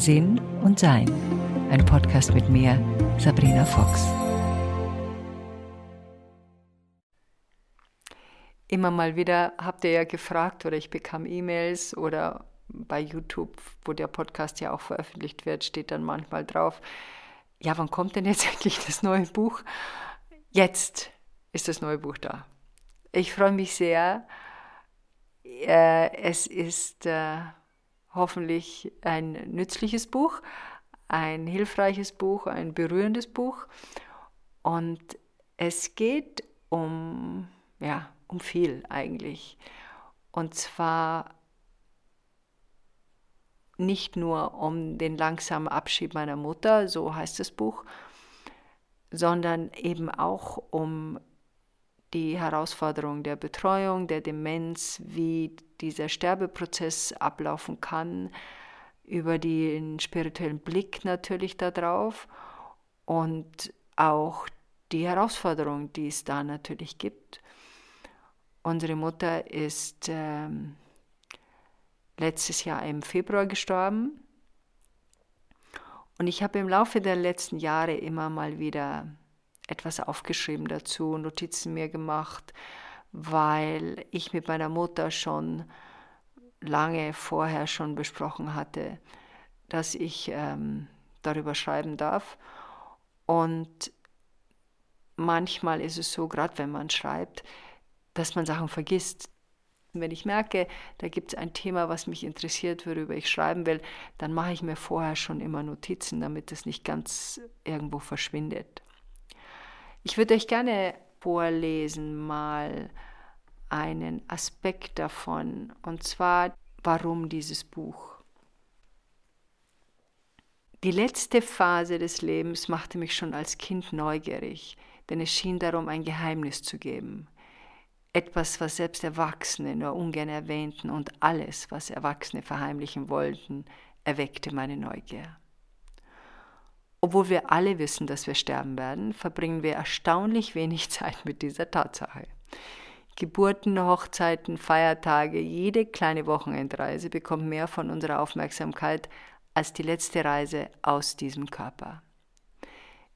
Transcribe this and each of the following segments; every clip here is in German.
Sinn und Sein. Ein Podcast mit mir, Sabrina Fox. Immer mal wieder habt ihr ja gefragt oder ich bekam E-Mails oder bei YouTube, wo der Podcast ja auch veröffentlicht wird, steht dann manchmal drauf, ja, wann kommt denn jetzt endlich das neue Buch? Jetzt ist das neue Buch da. Ich freue mich sehr. Äh, es ist äh, hoffentlich ein nützliches Buch, ein hilfreiches Buch, ein berührendes Buch. Und es geht um, ja, um viel eigentlich. Und zwar nicht nur um den langsamen Abschied meiner Mutter, so heißt das Buch, sondern eben auch um die Herausforderung der Betreuung, der Demenz, wie dieser Sterbeprozess ablaufen kann, über den spirituellen Blick natürlich darauf und auch die Herausforderung, die es da natürlich gibt. Unsere Mutter ist ähm, letztes Jahr im Februar gestorben und ich habe im Laufe der letzten Jahre immer mal wieder etwas aufgeschrieben dazu, Notizen mir gemacht, weil ich mit meiner Mutter schon lange vorher schon besprochen hatte, dass ich ähm, darüber schreiben darf. Und manchmal ist es so, gerade wenn man schreibt, dass man Sachen vergisst. Wenn ich merke, da gibt es ein Thema, was mich interessiert, worüber ich schreiben will, dann mache ich mir vorher schon immer Notizen, damit es nicht ganz irgendwo verschwindet. Ich würde euch gerne vorlesen mal einen Aspekt davon, und zwar warum dieses Buch. Die letzte Phase des Lebens machte mich schon als Kind neugierig, denn es schien darum ein Geheimnis zu geben. Etwas, was selbst Erwachsene nur ungern erwähnten und alles, was Erwachsene verheimlichen wollten, erweckte meine Neugier. Obwohl wir alle wissen, dass wir sterben werden, verbringen wir erstaunlich wenig Zeit mit dieser Tatsache. Geburten, Hochzeiten, Feiertage, jede kleine Wochenendreise bekommt mehr von unserer Aufmerksamkeit als die letzte Reise aus diesem Körper.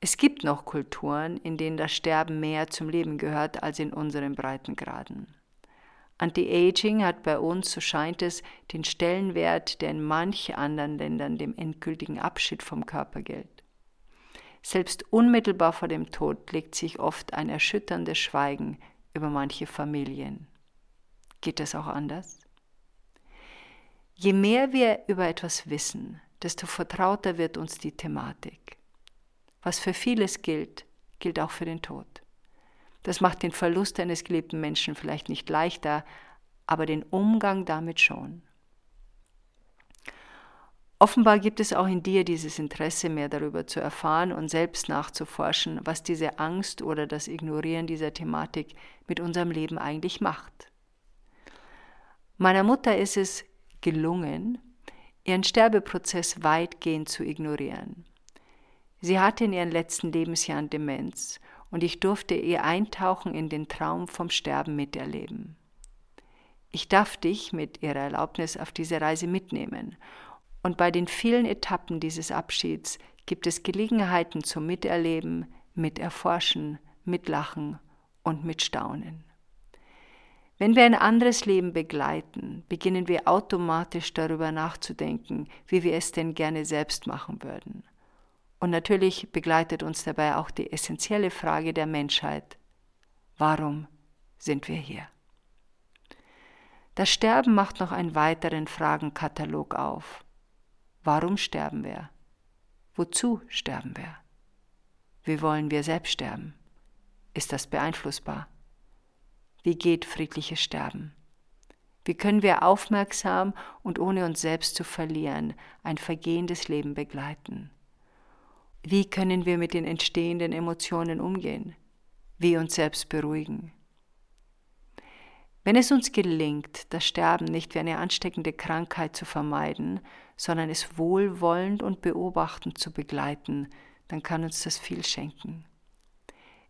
Es gibt noch Kulturen, in denen das Sterben mehr zum Leben gehört als in unseren Breitengraden. Anti-Aging hat bei uns, so scheint es, den Stellenwert, der in manch anderen Ländern dem endgültigen Abschied vom Körper gilt. Selbst unmittelbar vor dem Tod legt sich oft ein erschütterndes Schweigen über manche Familien. Geht das auch anders? Je mehr wir über etwas wissen, desto vertrauter wird uns die Thematik. Was für vieles gilt, gilt auch für den Tod. Das macht den Verlust eines geliebten Menschen vielleicht nicht leichter, aber den Umgang damit schon. Offenbar gibt es auch in dir dieses Interesse, mehr darüber zu erfahren und selbst nachzuforschen, was diese Angst oder das Ignorieren dieser Thematik mit unserem Leben eigentlich macht. Meiner Mutter ist es gelungen, ihren Sterbeprozess weitgehend zu ignorieren. Sie hatte in ihren letzten Lebensjahren Demenz und ich durfte ihr eintauchen in den Traum vom Sterben miterleben. Ich darf dich mit ihrer Erlaubnis auf diese Reise mitnehmen und bei den vielen Etappen dieses Abschieds gibt es Gelegenheiten zum Miterleben, Miterforschen, Mitlachen und Mitstaunen. Wenn wir ein anderes Leben begleiten, beginnen wir automatisch darüber nachzudenken, wie wir es denn gerne selbst machen würden. Und natürlich begleitet uns dabei auch die essentielle Frage der Menschheit. Warum sind wir hier? Das Sterben macht noch einen weiteren Fragenkatalog auf. Warum sterben wir? Wozu sterben wir? Wie wollen wir selbst sterben? Ist das beeinflussbar? Wie geht friedliches Sterben? Wie können wir aufmerksam und ohne uns selbst zu verlieren ein vergehendes Leben begleiten? Wie können wir mit den entstehenden Emotionen umgehen? Wie uns selbst beruhigen? Wenn es uns gelingt, das Sterben nicht wie eine ansteckende Krankheit zu vermeiden, sondern es wohlwollend und beobachtend zu begleiten, dann kann uns das viel schenken.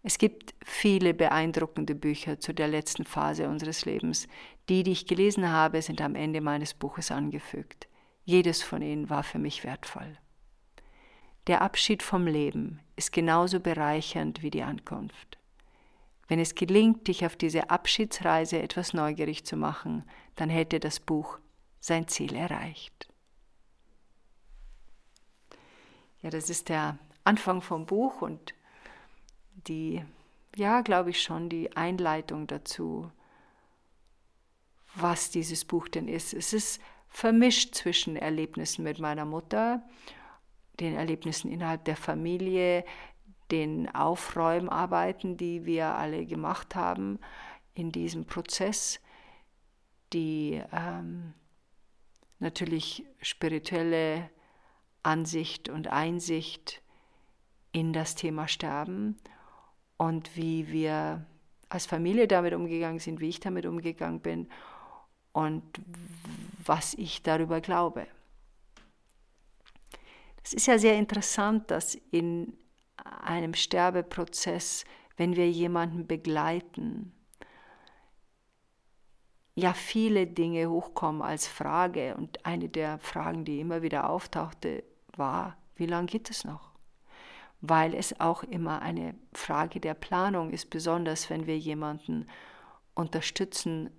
Es gibt viele beeindruckende Bücher zu der letzten Phase unseres Lebens. Die, die ich gelesen habe, sind am Ende meines Buches angefügt. Jedes von ihnen war für mich wertvoll. Der Abschied vom Leben ist genauso bereichernd wie die Ankunft. Wenn es gelingt, dich auf diese Abschiedsreise etwas neugierig zu machen, dann hätte das Buch sein Ziel erreicht. Ja, das ist der Anfang vom Buch und die, ja, glaube ich schon, die Einleitung dazu, was dieses Buch denn ist. Es ist vermischt zwischen Erlebnissen mit meiner Mutter, den Erlebnissen innerhalb der Familie, den Aufräumarbeiten, die wir alle gemacht haben in diesem Prozess, die ähm, natürlich spirituelle Ansicht und Einsicht in das Thema Sterben und wie wir als Familie damit umgegangen sind, wie ich damit umgegangen bin und was ich darüber glaube. Es ist ja sehr interessant, dass in einem Sterbeprozess, wenn wir jemanden begleiten, ja viele Dinge hochkommen als Frage. Und eine der Fragen, die immer wieder auftauchte, war, wie lange geht es noch? Weil es auch immer eine Frage der Planung ist, besonders wenn wir jemanden unterstützen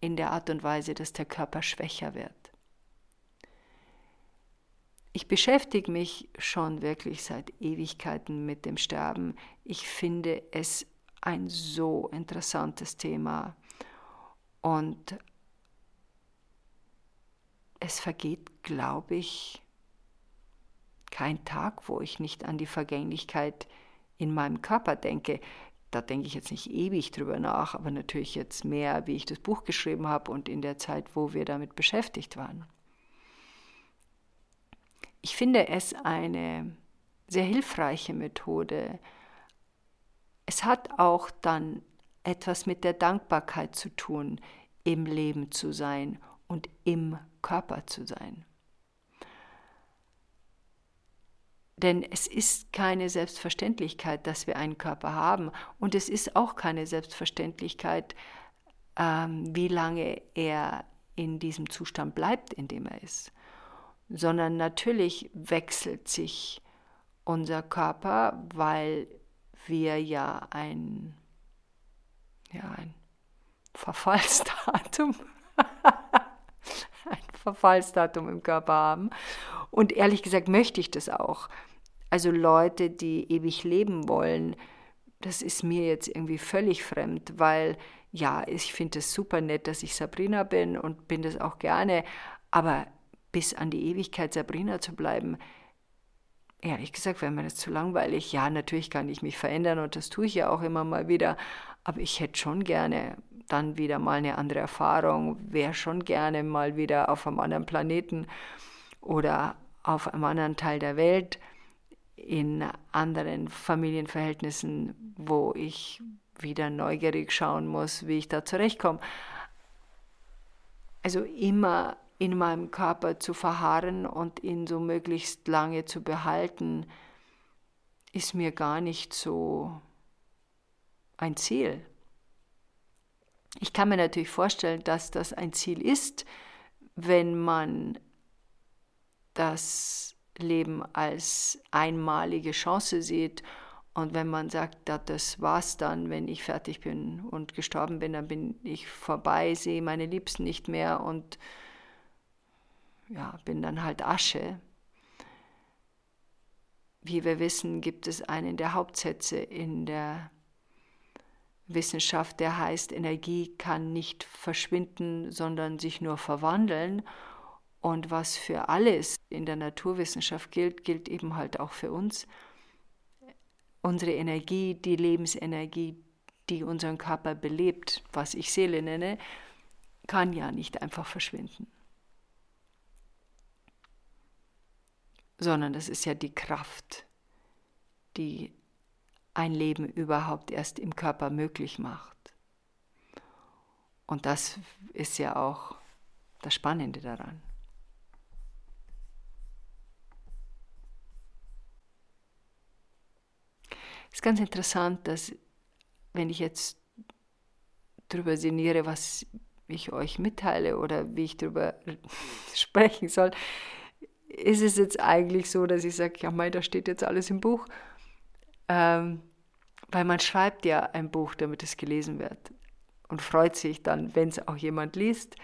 in der Art und Weise, dass der Körper schwächer wird. Ich beschäftige mich schon wirklich seit Ewigkeiten mit dem Sterben. Ich finde es ein so interessantes Thema und es vergeht, glaube ich, kein Tag, wo ich nicht an die Vergänglichkeit in meinem Körper denke. Da denke ich jetzt nicht ewig drüber nach, aber natürlich jetzt mehr, wie ich das Buch geschrieben habe und in der Zeit, wo wir damit beschäftigt waren. Ich finde es eine sehr hilfreiche Methode. Es hat auch dann etwas mit der Dankbarkeit zu tun, im Leben zu sein und im Körper zu sein. Denn es ist keine Selbstverständlichkeit, dass wir einen Körper haben. Und es ist auch keine Selbstverständlichkeit, ähm, wie lange er in diesem Zustand bleibt, in dem er ist. Sondern natürlich wechselt sich unser Körper, weil wir ja ein, ja, ein Verfallsdatum, ein Verfallsdatum im Körper haben. Und ehrlich gesagt möchte ich das auch. Also Leute, die ewig leben wollen, das ist mir jetzt irgendwie völlig fremd, weil ja, ich finde es super nett, dass ich Sabrina bin und bin das auch gerne, aber bis an die Ewigkeit Sabrina zu bleiben, ehrlich gesagt, wäre mir das zu langweilig. Ja, natürlich kann ich mich verändern und das tue ich ja auch immer mal wieder, aber ich hätte schon gerne dann wieder mal eine andere Erfahrung, wäre schon gerne mal wieder auf einem anderen Planeten oder auf einem anderen Teil der Welt, in anderen Familienverhältnissen, wo ich wieder neugierig schauen muss, wie ich da zurechtkomme. Also immer in meinem Körper zu verharren und ihn so möglichst lange zu behalten, ist mir gar nicht so ein Ziel. Ich kann mir natürlich vorstellen, dass das ein Ziel ist, wenn man das Leben als einmalige Chance sieht. Und wenn man sagt, das war's dann, wenn ich fertig bin und gestorben bin, dann bin ich vorbei, sehe meine Liebsten nicht mehr und ja, bin dann halt Asche. Wie wir wissen, gibt es einen der Hauptsätze in der Wissenschaft, der heißt, Energie kann nicht verschwinden, sondern sich nur verwandeln. Und was für alles in der Naturwissenschaft gilt, gilt eben halt auch für uns. Unsere Energie, die Lebensenergie, die unseren Körper belebt, was ich Seele nenne, kann ja nicht einfach verschwinden. Sondern das ist ja die Kraft, die ein Leben überhaupt erst im Körper möglich macht. Und das ist ja auch das Spannende daran. Es ist ganz interessant, dass wenn ich jetzt darüber sinniere, was ich euch mitteile oder wie ich darüber sprechen soll, ist es jetzt eigentlich so, dass ich sage, ja, mal, da steht jetzt alles im Buch. Ähm, weil man schreibt ja ein Buch, damit es gelesen wird und freut sich dann, wenn es auch jemand liest.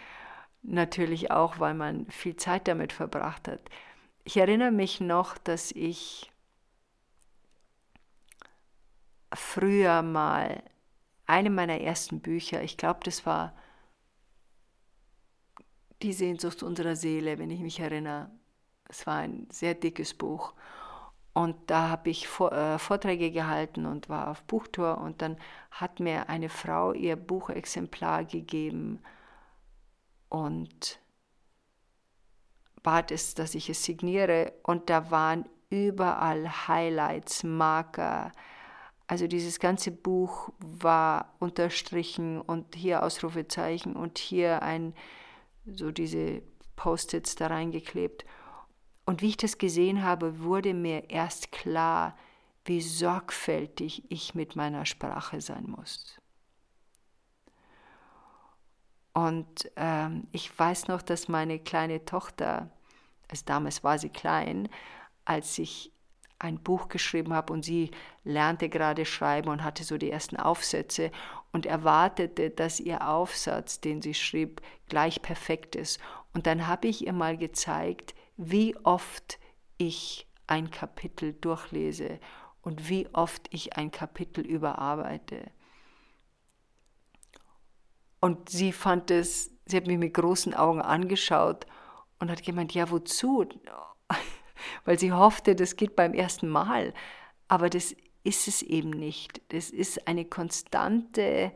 Natürlich auch, weil man viel Zeit damit verbracht hat. Ich erinnere mich noch, dass ich früher mal eine meiner ersten Bücher, ich glaube, das war Die Sehnsucht unserer Seele, wenn ich mich erinnere. Es war ein sehr dickes Buch. Und da habe ich äh, Vorträge gehalten und war auf Buchtour. Und dann hat mir eine Frau ihr Buchexemplar gegeben und bat es, dass ich es signiere. Und da waren überall Highlights, Marker. Also dieses ganze Buch war unterstrichen und hier Ausrufezeichen und hier ein, so diese Post-its da reingeklebt. Und wie ich das gesehen habe, wurde mir erst klar, wie sorgfältig ich mit meiner Sprache sein muss. Und ähm, ich weiß noch, dass meine kleine Tochter, also damals war sie klein, als ich ein Buch geschrieben habe und sie lernte gerade schreiben und hatte so die ersten Aufsätze und erwartete, dass ihr Aufsatz, den sie schrieb, gleich perfekt ist. Und dann habe ich ihr mal gezeigt, wie oft ich ein Kapitel durchlese und wie oft ich ein Kapitel überarbeite. Und sie fand es, sie hat mich mit großen Augen angeschaut und hat gemeint, ja, wozu? Weil sie hoffte, das geht beim ersten Mal. Aber das ist es eben nicht. Das ist eine konstante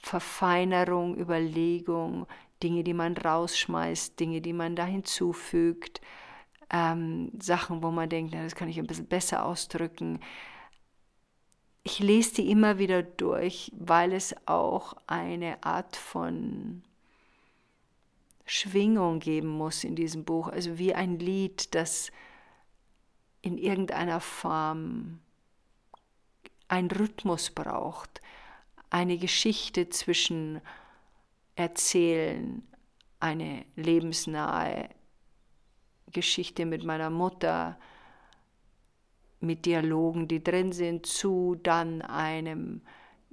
Verfeinerung, Überlegung, Dinge, die man rausschmeißt, Dinge, die man da hinzufügt, ähm, Sachen, wo man denkt, na, das kann ich ein bisschen besser ausdrücken. Ich lese die immer wieder durch, weil es auch eine Art von Schwingung geben muss in diesem Buch, also wie ein Lied, das in irgendeiner Form einen Rhythmus braucht, eine Geschichte zwischen erzählen, eine lebensnahe Geschichte mit meiner Mutter, mit Dialogen, die drin sind, zu dann einem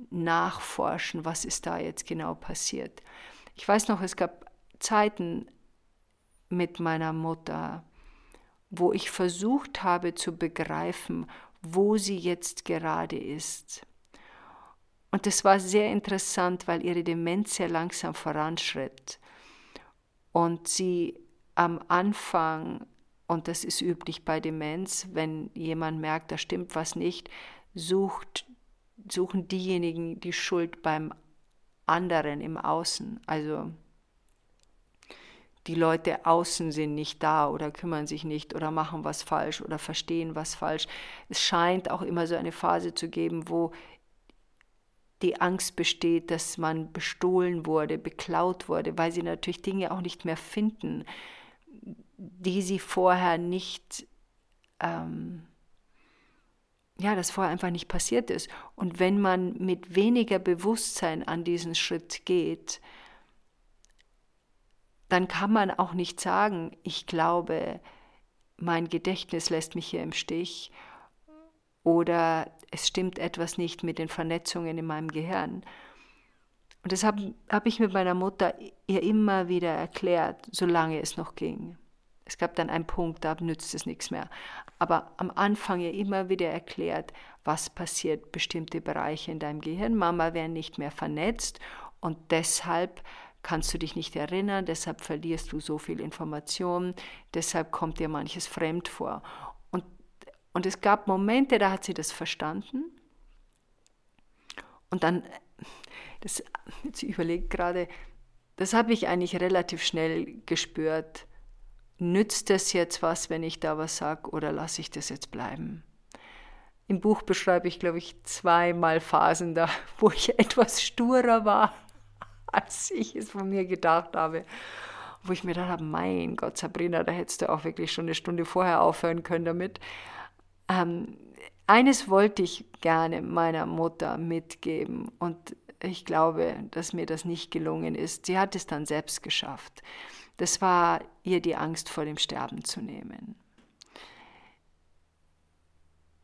Nachforschen, was ist da jetzt genau passiert. Ich weiß noch, es gab Zeiten mit meiner Mutter, wo ich versucht habe zu begreifen, wo sie jetzt gerade ist. Und das war sehr interessant, weil ihre Demenz sehr langsam voranschritt. Und sie am Anfang, und das ist üblich bei Demenz, wenn jemand merkt, da stimmt was nicht, sucht, suchen diejenigen die Schuld beim anderen im Außen. Also die Leute außen sind nicht da oder kümmern sich nicht oder machen was falsch oder verstehen was falsch. Es scheint auch immer so eine Phase zu geben, wo die Angst besteht, dass man bestohlen wurde, beklaut wurde, weil sie natürlich Dinge auch nicht mehr finden, die sie vorher nicht, ähm, ja, das vorher einfach nicht passiert ist. Und wenn man mit weniger Bewusstsein an diesen Schritt geht, dann kann man auch nicht sagen, ich glaube, mein Gedächtnis lässt mich hier im Stich oder es stimmt etwas nicht mit den Vernetzungen in meinem Gehirn. Und das habe hab ich mit meiner Mutter ihr immer wieder erklärt, solange es noch ging. Es gab dann einen Punkt, da nützt es nichts mehr. Aber am Anfang ihr immer wieder erklärt, was passiert, bestimmte Bereiche in deinem Gehirn. Mama werden nicht mehr vernetzt und deshalb kannst du dich nicht erinnern, deshalb verlierst du so viel Information, deshalb kommt dir manches fremd vor. Und es gab Momente, da hat sie das verstanden. Und dann, das, sie überlegt gerade, das habe ich eigentlich relativ schnell gespürt. Nützt es jetzt was, wenn ich da was sage, oder lasse ich das jetzt bleiben? Im Buch beschreibe ich, glaube ich, zweimal Phasen da, wo ich etwas sturer war, als ich es von mir gedacht habe. Wo ich mir gedacht habe, mein Gott, Sabrina, da hättest du auch wirklich schon eine Stunde vorher aufhören können damit. Ähm, eines wollte ich gerne meiner Mutter mitgeben und ich glaube, dass mir das nicht gelungen ist. Sie hat es dann selbst geschafft. Das war ihr die Angst vor dem Sterben zu nehmen.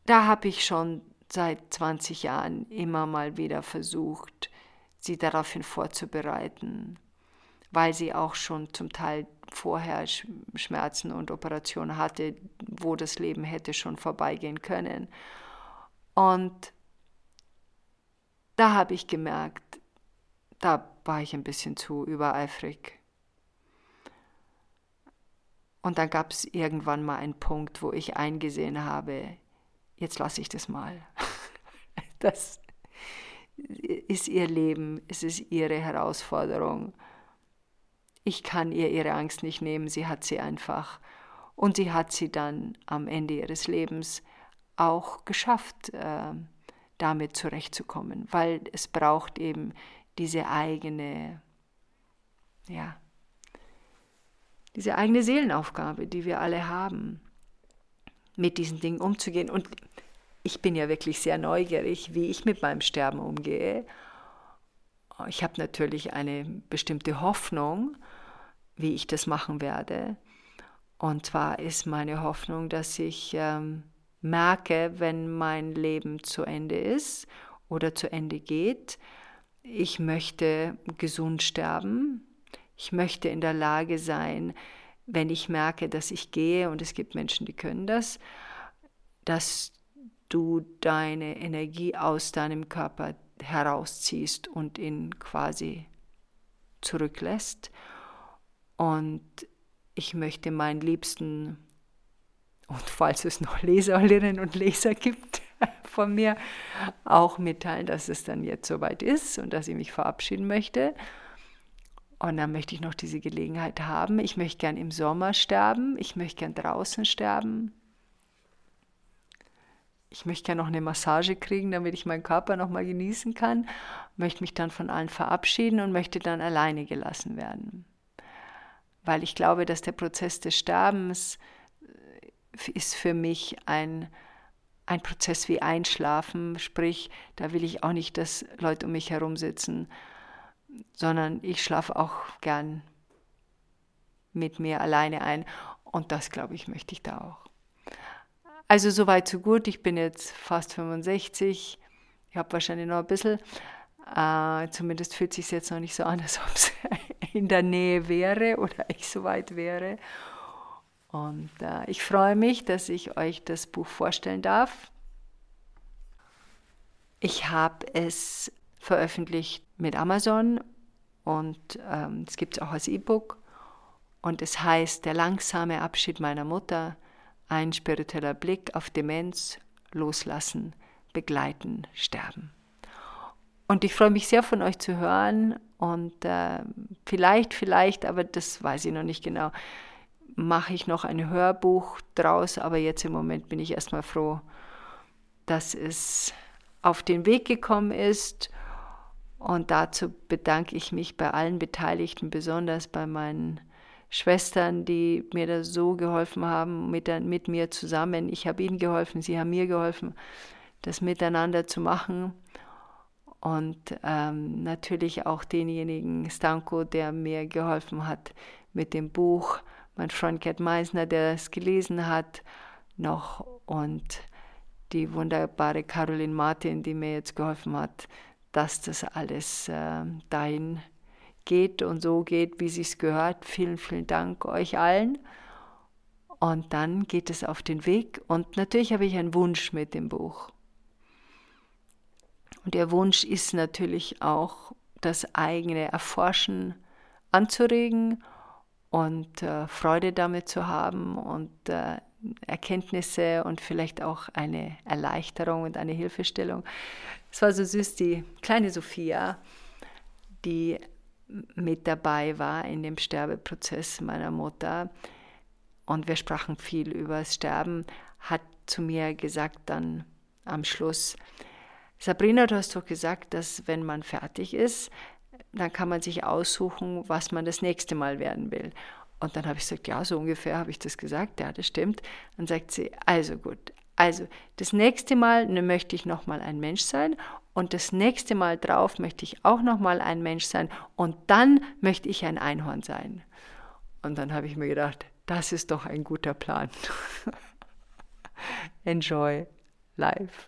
Da habe ich schon seit 20 Jahren immer mal wieder versucht, sie daraufhin vorzubereiten, weil sie auch schon zum Teil vorher Schmerzen und Operationen hatte, wo das Leben hätte schon vorbeigehen können. Und da habe ich gemerkt, da war ich ein bisschen zu übereifrig. Und dann gab es irgendwann mal einen Punkt, wo ich eingesehen habe, jetzt lasse ich das mal. Das ist ihr Leben, es ist ihre Herausforderung. Ich kann ihr ihre Angst nicht nehmen, sie hat sie einfach. Und sie hat sie dann am Ende ihres Lebens auch geschafft. Äh, damit zurechtzukommen, weil es braucht eben diese eigene, ja, diese eigene Seelenaufgabe, die wir alle haben, mit diesen Dingen umzugehen. Und ich bin ja wirklich sehr neugierig, wie ich mit meinem Sterben umgehe. Ich habe natürlich eine bestimmte Hoffnung, wie ich das machen werde. Und zwar ist meine Hoffnung, dass ich ähm, merke, wenn mein Leben zu Ende ist oder zu Ende geht. Ich möchte gesund sterben. Ich möchte in der Lage sein, wenn ich merke, dass ich gehe, und es gibt Menschen, die können das, dass du deine Energie aus deinem Körper herausziehst und ihn quasi zurücklässt. Und ich möchte meinen Liebsten und falls es noch Leserinnen und Leser gibt von mir, auch mitteilen, dass es dann jetzt soweit ist und dass ich mich verabschieden möchte. Und dann möchte ich noch diese Gelegenheit haben. Ich möchte gern im Sommer sterben. Ich möchte gern draußen sterben. Ich möchte gern noch eine Massage kriegen, damit ich meinen Körper noch mal genießen kann. Möchte mich dann von allen verabschieden und möchte dann alleine gelassen werden. Weil ich glaube, dass der Prozess des Sterbens ist für mich ein, ein Prozess wie Einschlafen, sprich, da will ich auch nicht, dass Leute um mich herum sitzen, sondern ich schlafe auch gern mit mir alleine ein. Und das, glaube ich, möchte ich da auch. Also soweit so gut, ich bin jetzt fast 65, ich habe wahrscheinlich noch ein bisschen, äh, zumindest fühlt es sich jetzt noch nicht so an, als ob es in der Nähe wäre oder ich so weit wäre. Und äh, ich freue mich, dass ich euch das Buch vorstellen darf. Ich habe es veröffentlicht mit Amazon und ähm, es gibt es auch als E-Book. Und es heißt Der langsame Abschied meiner Mutter, ein spiritueller Blick auf Demenz, Loslassen, Begleiten, Sterben. Und ich freue mich sehr von euch zu hören und äh, vielleicht, vielleicht, aber das weiß ich noch nicht genau, mache ich noch ein Hörbuch draus, aber jetzt im Moment bin ich erstmal froh, dass es auf den Weg gekommen ist. Und dazu bedanke ich mich bei allen Beteiligten, besonders bei meinen Schwestern, die mir da so geholfen haben, mit, mit mir zusammen. Ich habe ihnen geholfen, sie haben mir geholfen, das miteinander zu machen. Und ähm, natürlich auch denjenigen, Stanko, der mir geholfen hat mit dem Buch mein Freund Gerd Meisner, der es gelesen hat, noch und die wunderbare Caroline Martin, die mir jetzt geholfen hat, dass das alles äh, dahin geht und so geht, wie es gehört. Vielen, vielen Dank euch allen. Und dann geht es auf den Weg. Und natürlich habe ich einen Wunsch mit dem Buch. Und der Wunsch ist natürlich auch, das eigene Erforschen anzuregen und äh, Freude damit zu haben und äh, Erkenntnisse und vielleicht auch eine Erleichterung und eine Hilfestellung. Es war so süß, die kleine Sophia, die mit dabei war in dem Sterbeprozess meiner Mutter und wir sprachen viel über das Sterben, hat zu mir gesagt dann am Schluss, Sabrina, du hast doch gesagt, dass wenn man fertig ist, dann kann man sich aussuchen, was man das nächste Mal werden will. Und dann habe ich gesagt, ja, so ungefähr habe ich das gesagt, ja, das stimmt. Dann sagt sie, also gut, Also, das nächste Mal ne, möchte ich nochmal ein Mensch sein und das nächste Mal drauf möchte ich auch nochmal ein Mensch sein und dann möchte ich ein Einhorn sein. Und dann habe ich mir gedacht, das ist doch ein guter Plan. Enjoy life.